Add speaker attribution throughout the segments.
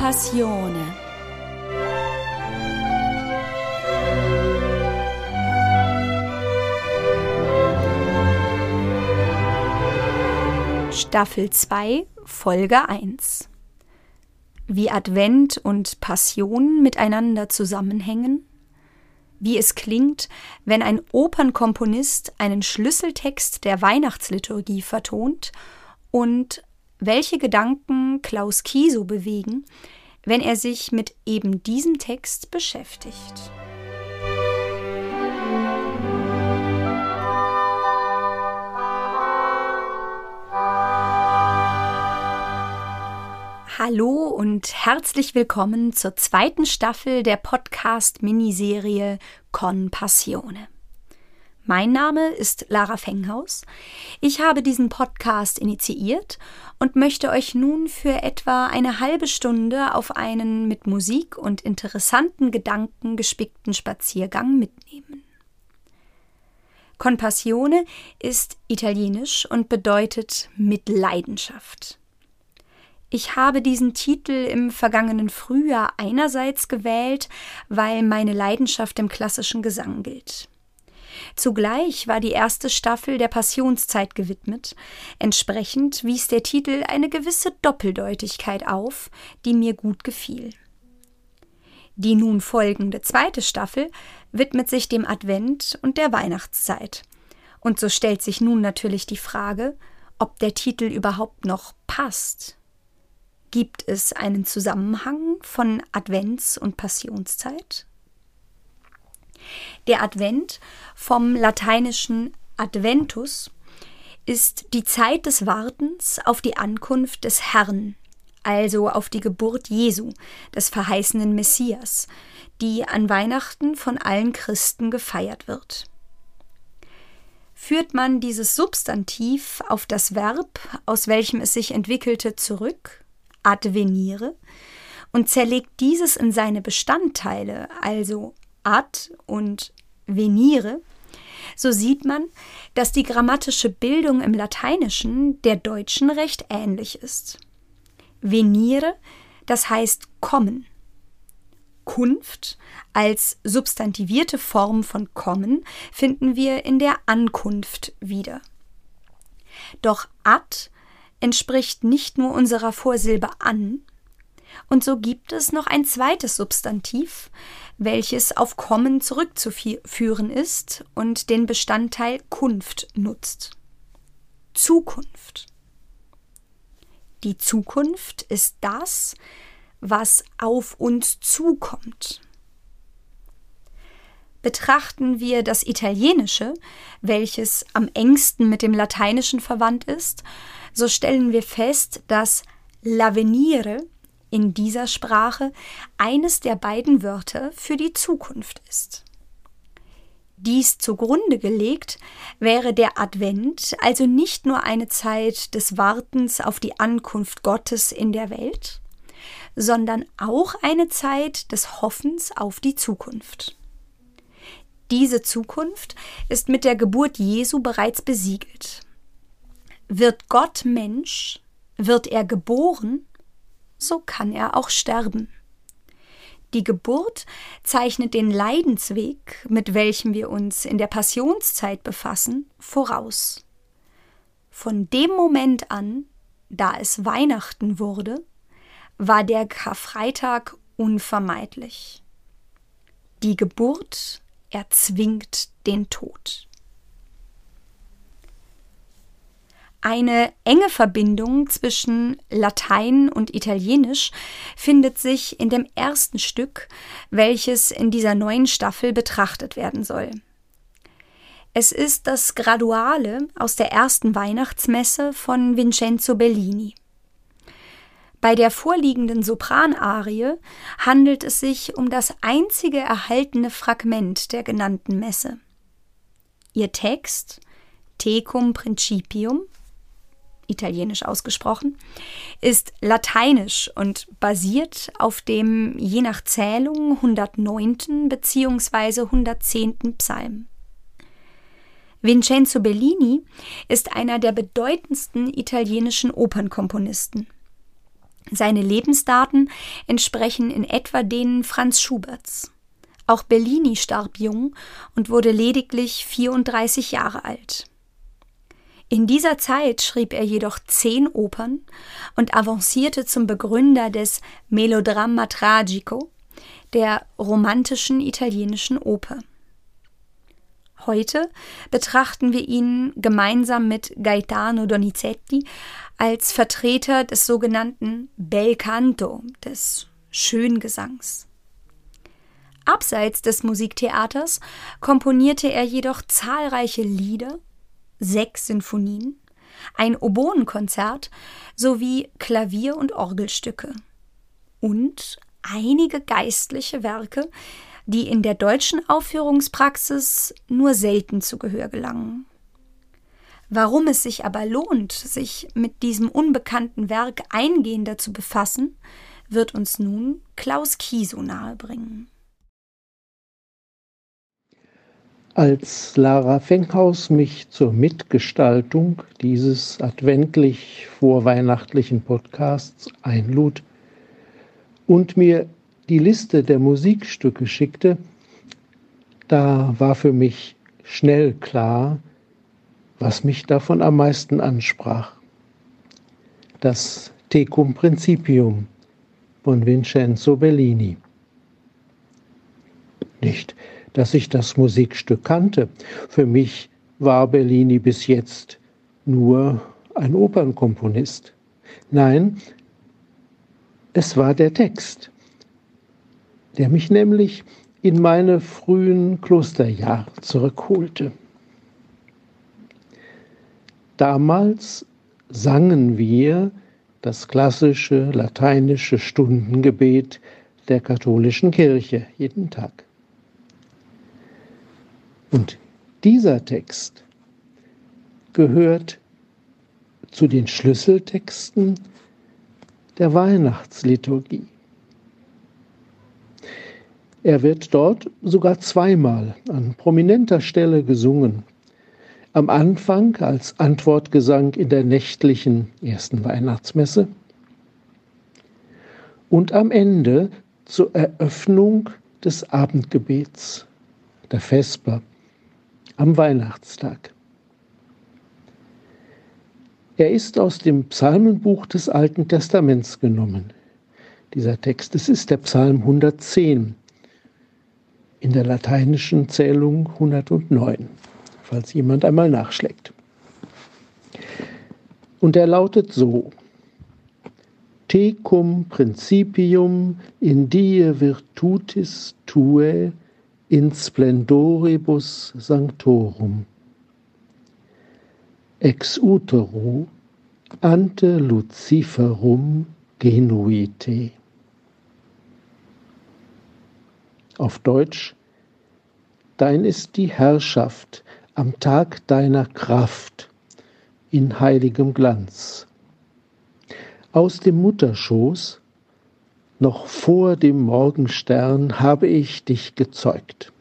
Speaker 1: Passione. Staffel 2, Folge 1 Wie Advent und Passion miteinander zusammenhängen, wie es klingt, wenn ein Opernkomponist einen Schlüsseltext der Weihnachtsliturgie vertont und welche Gedanken Klaus Kieso bewegen, wenn er sich mit eben diesem Text beschäftigt. Hallo und herzlich willkommen zur zweiten Staffel der Podcast-Miniserie Con Passione. Mein Name ist Lara Fenghaus. Ich habe diesen Podcast initiiert und möchte euch nun für etwa eine halbe Stunde auf einen mit Musik und interessanten Gedanken gespickten Spaziergang mitnehmen. Con Passione ist italienisch und bedeutet mit Leidenschaft. Ich habe diesen Titel im vergangenen Frühjahr einerseits gewählt, weil meine Leidenschaft im klassischen Gesang gilt. Zugleich war die erste Staffel der Passionszeit gewidmet. Entsprechend wies der Titel eine gewisse Doppeldeutigkeit auf, die mir gut gefiel. Die nun folgende zweite Staffel widmet sich dem Advent und der Weihnachtszeit. Und so stellt sich nun natürlich die Frage, ob der Titel überhaupt noch passt. Gibt es einen Zusammenhang von Advents- und Passionszeit? Der Advent vom lateinischen Adventus ist die Zeit des Wartens auf die Ankunft des Herrn, also auf die Geburt Jesu, des verheißenen Messias, die an Weihnachten von allen Christen gefeiert wird. Führt man dieses Substantiv auf das Verb, aus welchem es sich entwickelte, zurück, advenire, und zerlegt dieses in seine Bestandteile, also ad und venire, so sieht man, dass die grammatische Bildung im Lateinischen der deutschen recht ähnlich ist. Venire, das heißt kommen. Kunft als substantivierte Form von kommen finden wir in der Ankunft wieder. Doch ad entspricht nicht nur unserer Vorsilbe an, und so gibt es noch ein zweites Substantiv, welches auf kommen zurückzuführen ist und den Bestandteil Kunft nutzt. Zukunft. Die Zukunft ist das, was auf uns zukommt. Betrachten wir das Italienische, welches am engsten mit dem Lateinischen verwandt ist, so stellen wir fest, dass l'avvenire in dieser Sprache eines der beiden Wörter für die Zukunft ist. Dies zugrunde gelegt wäre der Advent also nicht nur eine Zeit des Wartens auf die Ankunft Gottes in der Welt, sondern auch eine Zeit des Hoffens auf die Zukunft. Diese Zukunft ist mit der Geburt Jesu bereits besiegelt. Wird Gott Mensch, wird er geboren, so kann er auch sterben. Die Geburt zeichnet den Leidensweg, mit welchem wir uns in der Passionszeit befassen, voraus. Von dem Moment an, da es Weihnachten wurde, war der Karfreitag unvermeidlich. Die Geburt erzwingt den Tod. Eine enge Verbindung zwischen Latein und Italienisch findet sich in dem ersten Stück, welches in dieser neuen Staffel betrachtet werden soll. Es ist das Graduale aus der ersten Weihnachtsmesse von Vincenzo Bellini. Bei der vorliegenden Sopranarie handelt es sich um das einzige erhaltene Fragment der genannten Messe. Ihr Text Tecum Principium italienisch ausgesprochen, ist lateinisch und basiert auf dem je nach Zählung 109. bzw. 110. Psalm. Vincenzo Bellini ist einer der bedeutendsten italienischen Opernkomponisten. Seine Lebensdaten entsprechen in etwa denen Franz Schuberts. Auch Bellini starb jung und wurde lediglich 34 Jahre alt. In dieser Zeit schrieb er jedoch zehn Opern und avancierte zum Begründer des Melodramma Tragico, der romantischen italienischen Oper. Heute betrachten wir ihn gemeinsam mit Gaetano Donizetti als Vertreter des sogenannten Bel Canto, des Schöngesangs. Abseits des Musiktheaters komponierte er jedoch zahlreiche Lieder, sechs Sinfonien, ein Oboenkonzert sowie Klavier- und Orgelstücke und einige geistliche Werke, die in der deutschen Aufführungspraxis nur selten zu Gehör gelangen. Warum es sich aber lohnt, sich mit diesem unbekannten Werk eingehender zu befassen, wird uns nun Klaus Kiesow nahebringen.
Speaker 2: Als Lara Fenkhaus mich zur Mitgestaltung dieses adventlich vorweihnachtlichen Podcasts einlud und mir die Liste der Musikstücke schickte, da war für mich schnell klar, was mich davon am meisten ansprach. Das Tecum Principium von Vincenzo Bellini. Nicht, dass ich das Musikstück kannte. Für mich war Bellini bis jetzt nur ein Opernkomponist. Nein, es war der Text, der mich nämlich in meine frühen Klosterjahre zurückholte. Damals sangen wir das klassische lateinische Stundengebet der katholischen Kirche jeden Tag. Und dieser Text gehört zu den Schlüsseltexten der Weihnachtsliturgie. Er wird dort sogar zweimal an prominenter Stelle gesungen am Anfang als Antwortgesang in der nächtlichen ersten Weihnachtsmesse und am Ende zur Eröffnung des Abendgebets, der Vesper, am Weihnachtstag. Er ist aus dem Psalmenbuch des Alten Testaments genommen. Dieser Text, es ist der Psalm 110, in der lateinischen Zählung 109 falls jemand einmal nachschlägt. Und er lautet so. Tecum principium in die virtutis tue in splendoribus sanctorum. Ex utero ante luciferum genuite. Auf Deutsch, dein ist die Herrschaft am Tag deiner Kraft in heiligem Glanz. Aus dem Mutterschoß, noch vor dem Morgenstern, habe ich dich gezeugt.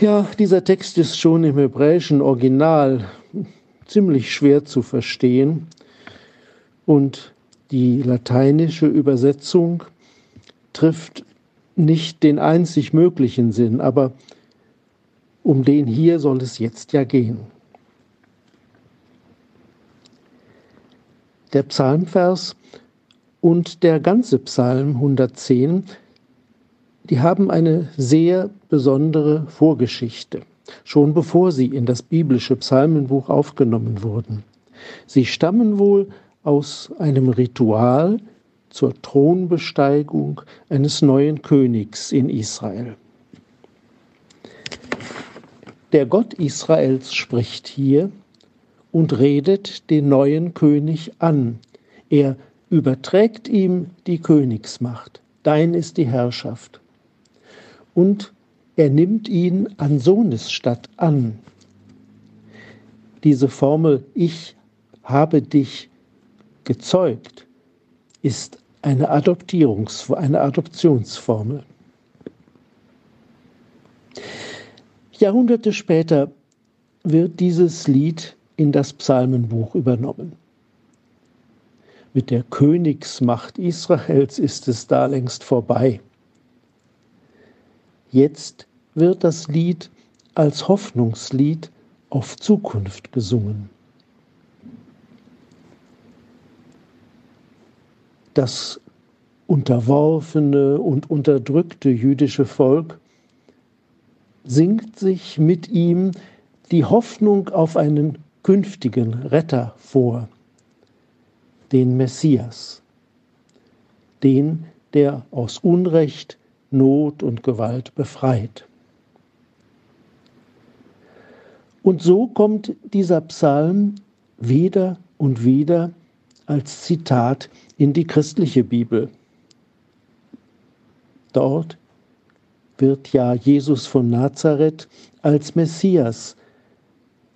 Speaker 2: Ja, dieser Text ist schon im hebräischen Original ziemlich schwer zu verstehen und die lateinische Übersetzung trifft nicht den einzig möglichen Sinn, aber um den hier soll es jetzt ja gehen. Der Psalmvers und der ganze Psalm 110, die haben eine sehr besondere Vorgeschichte, schon bevor sie in das biblische Psalmenbuch aufgenommen wurden. Sie stammen wohl aus einem Ritual, zur Thronbesteigung eines neuen Königs in Israel. Der Gott Israels spricht hier und redet den neuen König an. Er überträgt ihm die Königsmacht. Dein ist die Herrschaft. Und er nimmt ihn an Sohnesstatt an. Diese Formel, ich habe dich gezeugt, ist eine, Adoptierungs eine Adoptionsformel. Jahrhunderte später wird dieses Lied in das Psalmenbuch übernommen. Mit der Königsmacht Israels ist es da längst vorbei. Jetzt wird das Lied als Hoffnungslied auf Zukunft gesungen. Das unterworfene und unterdrückte jüdische Volk singt sich mit ihm die Hoffnung auf einen künftigen Retter vor, den Messias, den, der aus Unrecht, Not und Gewalt befreit. Und so kommt dieser Psalm wieder und wieder als Zitat in die christliche Bibel. Dort wird ja Jesus von Nazareth als Messias,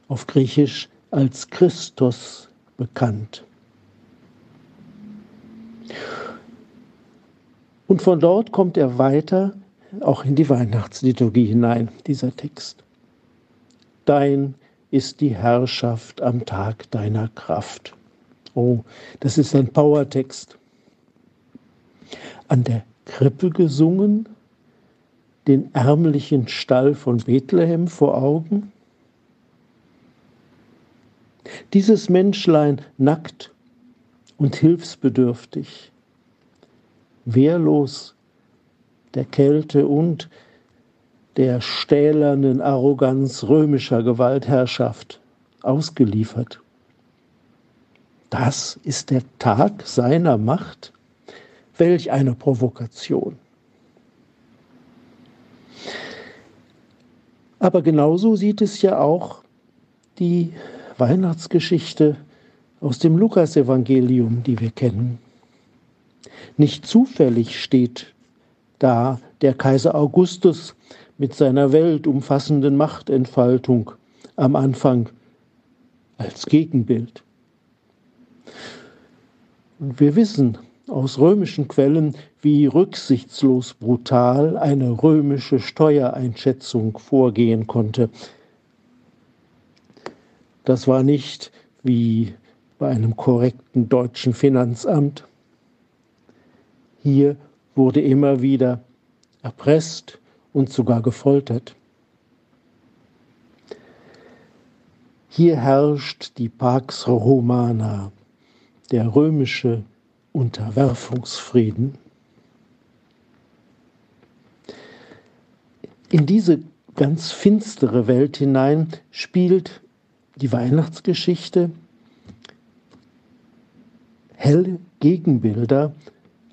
Speaker 2: auf Griechisch als Christus bekannt. Und von dort kommt er weiter auch in die Weihnachtsliturgie hinein, dieser Text. Dein ist die Herrschaft am Tag deiner Kraft. Oh, das ist ein Powertext. An der Krippe gesungen, den ärmlichen Stall von Bethlehem vor Augen. Dieses Menschlein nackt und hilfsbedürftig, wehrlos der Kälte und der stählernen Arroganz römischer Gewaltherrschaft ausgeliefert. Das ist der Tag seiner Macht? Welch eine Provokation. Aber genauso sieht es ja auch die Weihnachtsgeschichte aus dem Lukasevangelium, die wir kennen. Nicht zufällig steht da der Kaiser Augustus mit seiner weltumfassenden Machtentfaltung am Anfang als Gegenbild. Und wir wissen aus römischen Quellen, wie rücksichtslos brutal eine römische Steuereinschätzung vorgehen konnte. Das war nicht wie bei einem korrekten deutschen Finanzamt. Hier wurde immer wieder erpresst und sogar gefoltert. Hier herrscht die Pax Romana, der römische Unterwerfungsfrieden. In diese ganz finstere Welt hinein spielt die Weihnachtsgeschichte helle Gegenbilder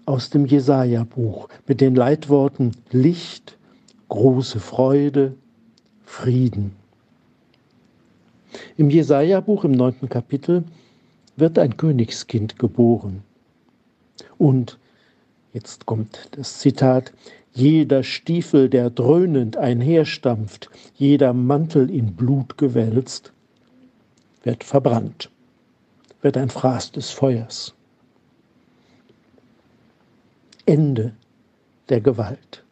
Speaker 2: aus dem Jesaja-Buch mit den Leitworten Licht, große Freude, Frieden. Im Jesaja-Buch im neunten Kapitel wird ein Königskind geboren. Und jetzt kommt das Zitat, jeder Stiefel, der dröhnend einherstampft, jeder Mantel in Blut gewälzt, wird verbrannt, wird ein Fraß des Feuers. Ende der Gewalt.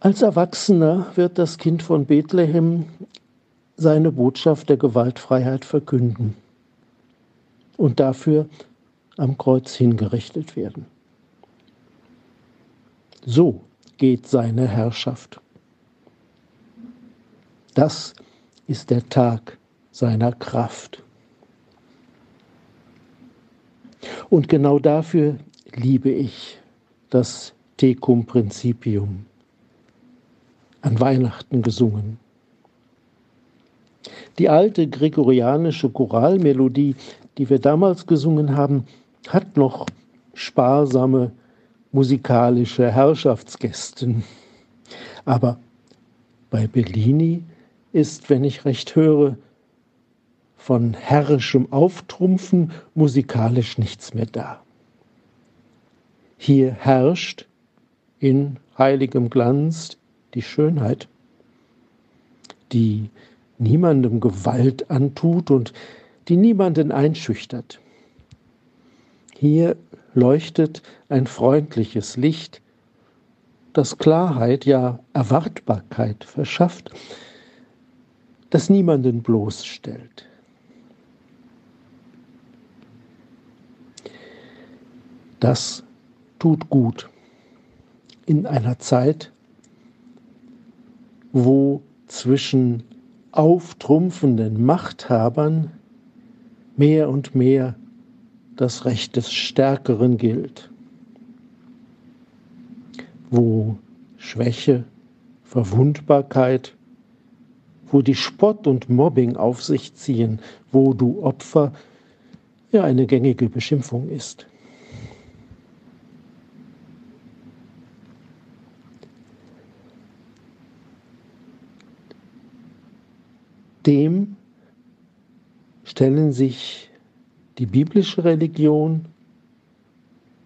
Speaker 2: Als Erwachsener wird das Kind von Bethlehem seine Botschaft der Gewaltfreiheit verkünden und dafür am Kreuz hingerichtet werden. So geht seine Herrschaft. Das ist der Tag seiner Kraft. Und genau dafür liebe ich das Tecum Principium, an Weihnachten gesungen. Die alte gregorianische Choralmelodie, die wir damals gesungen haben, hat noch sparsame musikalische Herrschaftsgästen. Aber bei Bellini ist, wenn ich recht höre, von herrischem Auftrumpfen musikalisch nichts mehr da. Hier herrscht in heiligem Glanz die Schönheit, die niemandem Gewalt antut und die niemanden einschüchtert. Hier leuchtet ein freundliches Licht, das Klarheit, ja Erwartbarkeit verschafft, das niemanden bloßstellt. Das tut gut in einer Zeit, wo zwischen auftrumpfenden Machthabern mehr und mehr das Recht des Stärkeren gilt, wo Schwäche, Verwundbarkeit, wo die Spott und Mobbing auf sich ziehen, wo du Opfer ja eine gängige Beschimpfung ist. Dem stellen sich die biblische Religion,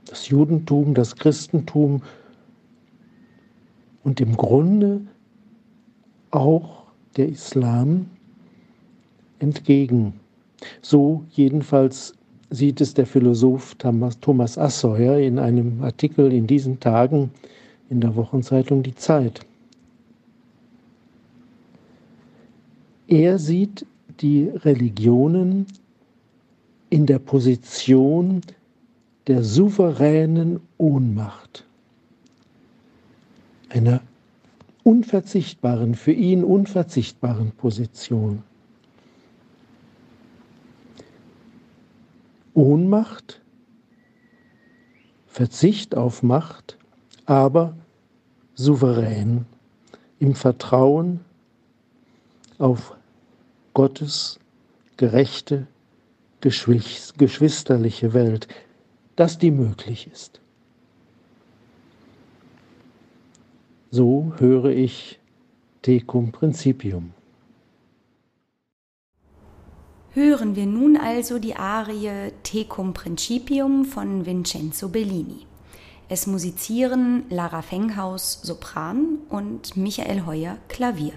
Speaker 2: das Judentum, das Christentum und im Grunde auch der Islam entgegen. So jedenfalls sieht es der Philosoph Thomas Asseuer in einem Artikel in diesen Tagen in der Wochenzeitung Die Zeit. Er sieht die Religionen in der Position der souveränen Ohnmacht, einer unverzichtbaren, für ihn unverzichtbaren Position. Ohnmacht, Verzicht auf Macht, aber souverän, im Vertrauen auf Gottes gerechte, geschwisterliche Welt, dass die möglich ist. So höre ich Tecum Principium.
Speaker 1: Hören wir nun also die Arie Tecum Principium von Vincenzo Bellini. Es musizieren Lara Fenghaus Sopran und Michael Heuer Klavier.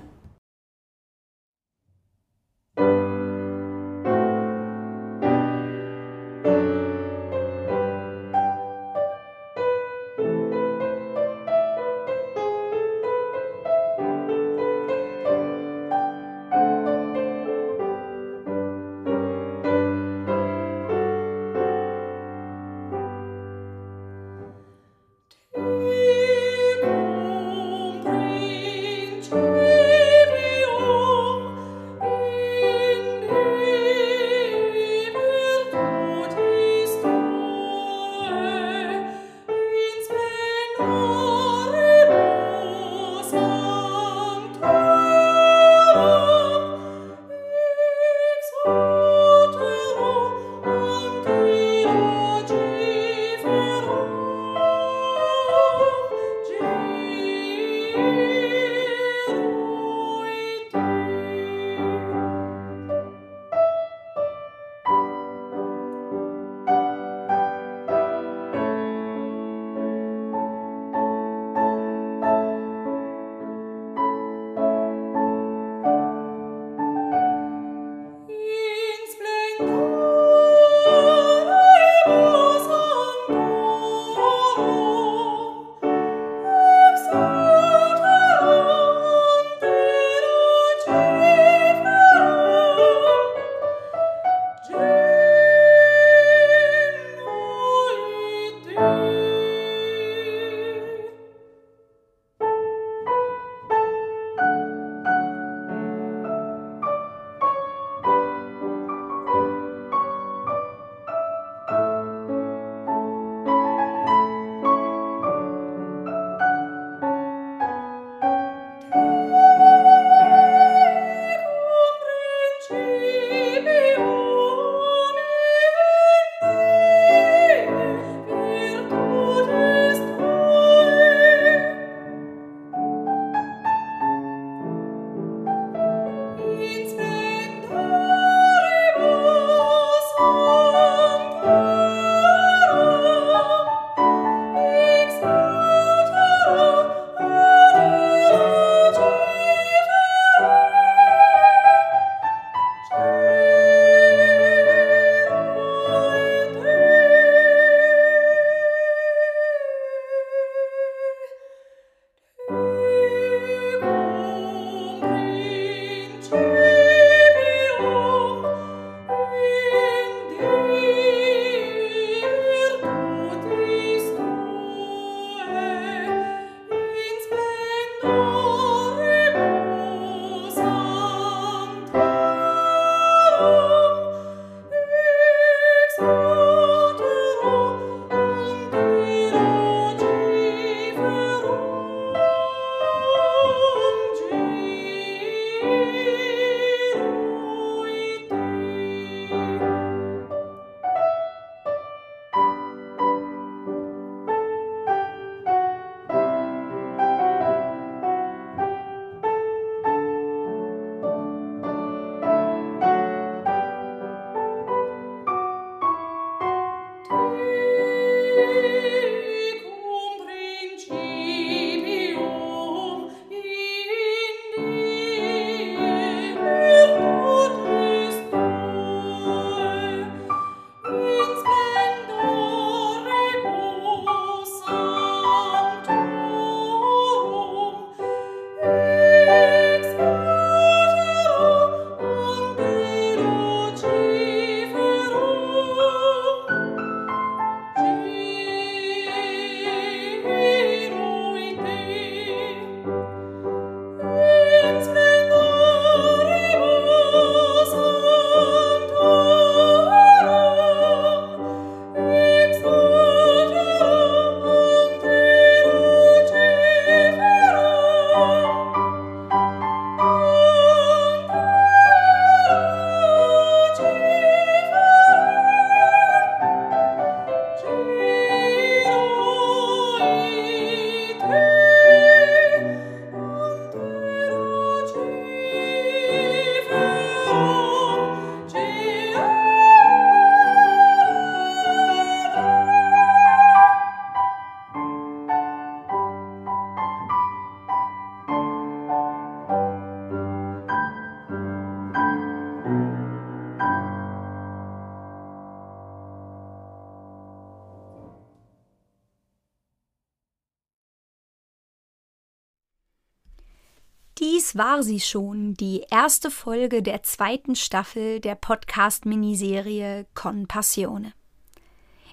Speaker 1: War sie schon, die erste Folge der zweiten Staffel der Podcast-Miniserie Con Passione.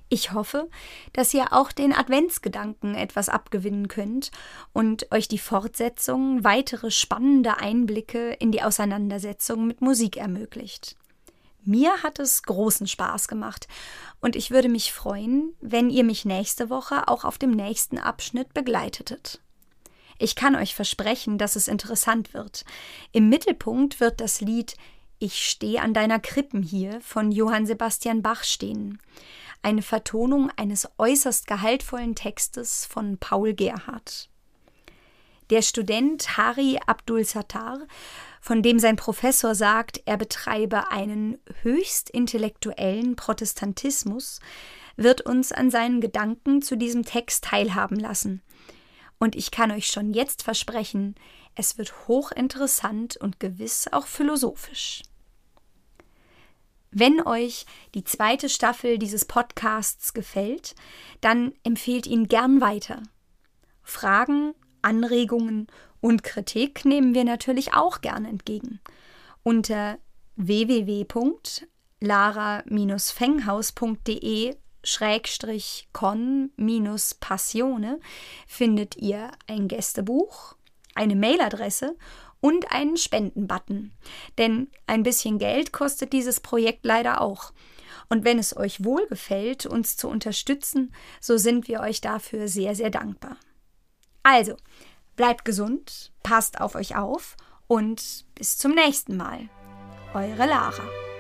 Speaker 1: Ich hoffe, dass ihr auch den Adventsgedanken etwas abgewinnen könnt und euch die Fortsetzung weitere spannende Einblicke in die Auseinandersetzung mit Musik ermöglicht. Mir hat es großen Spaß gemacht und ich würde mich freuen, wenn ihr mich nächste Woche auch auf dem nächsten Abschnitt begleitetet. Ich kann euch versprechen, dass es interessant wird. Im Mittelpunkt wird das Lied Ich stehe an deiner Krippen hier von Johann Sebastian Bach stehen. Eine Vertonung eines äußerst gehaltvollen Textes von Paul Gerhardt. Der Student Hari Abdul Sattar von dem sein Professor sagt, er betreibe einen höchst intellektuellen Protestantismus, wird uns an seinen Gedanken zu diesem Text teilhaben lassen. Und ich kann euch schon jetzt versprechen, es wird hochinteressant und gewiss auch philosophisch. Wenn euch die zweite Staffel dieses Podcasts gefällt, dann empfehlt ihn gern weiter. Fragen, Anregungen und Kritik nehmen wir natürlich auch gern entgegen. Unter www.lara-fenghaus.de Schrägstrich con-passione findet ihr ein Gästebuch, eine Mailadresse und einen Spendenbutton. Denn ein bisschen Geld kostet dieses Projekt leider auch. Und wenn es euch wohlgefällt, uns zu unterstützen, so sind wir euch dafür sehr, sehr dankbar. Also, Bleibt gesund, passt auf euch auf und bis zum nächsten Mal. Eure Lara.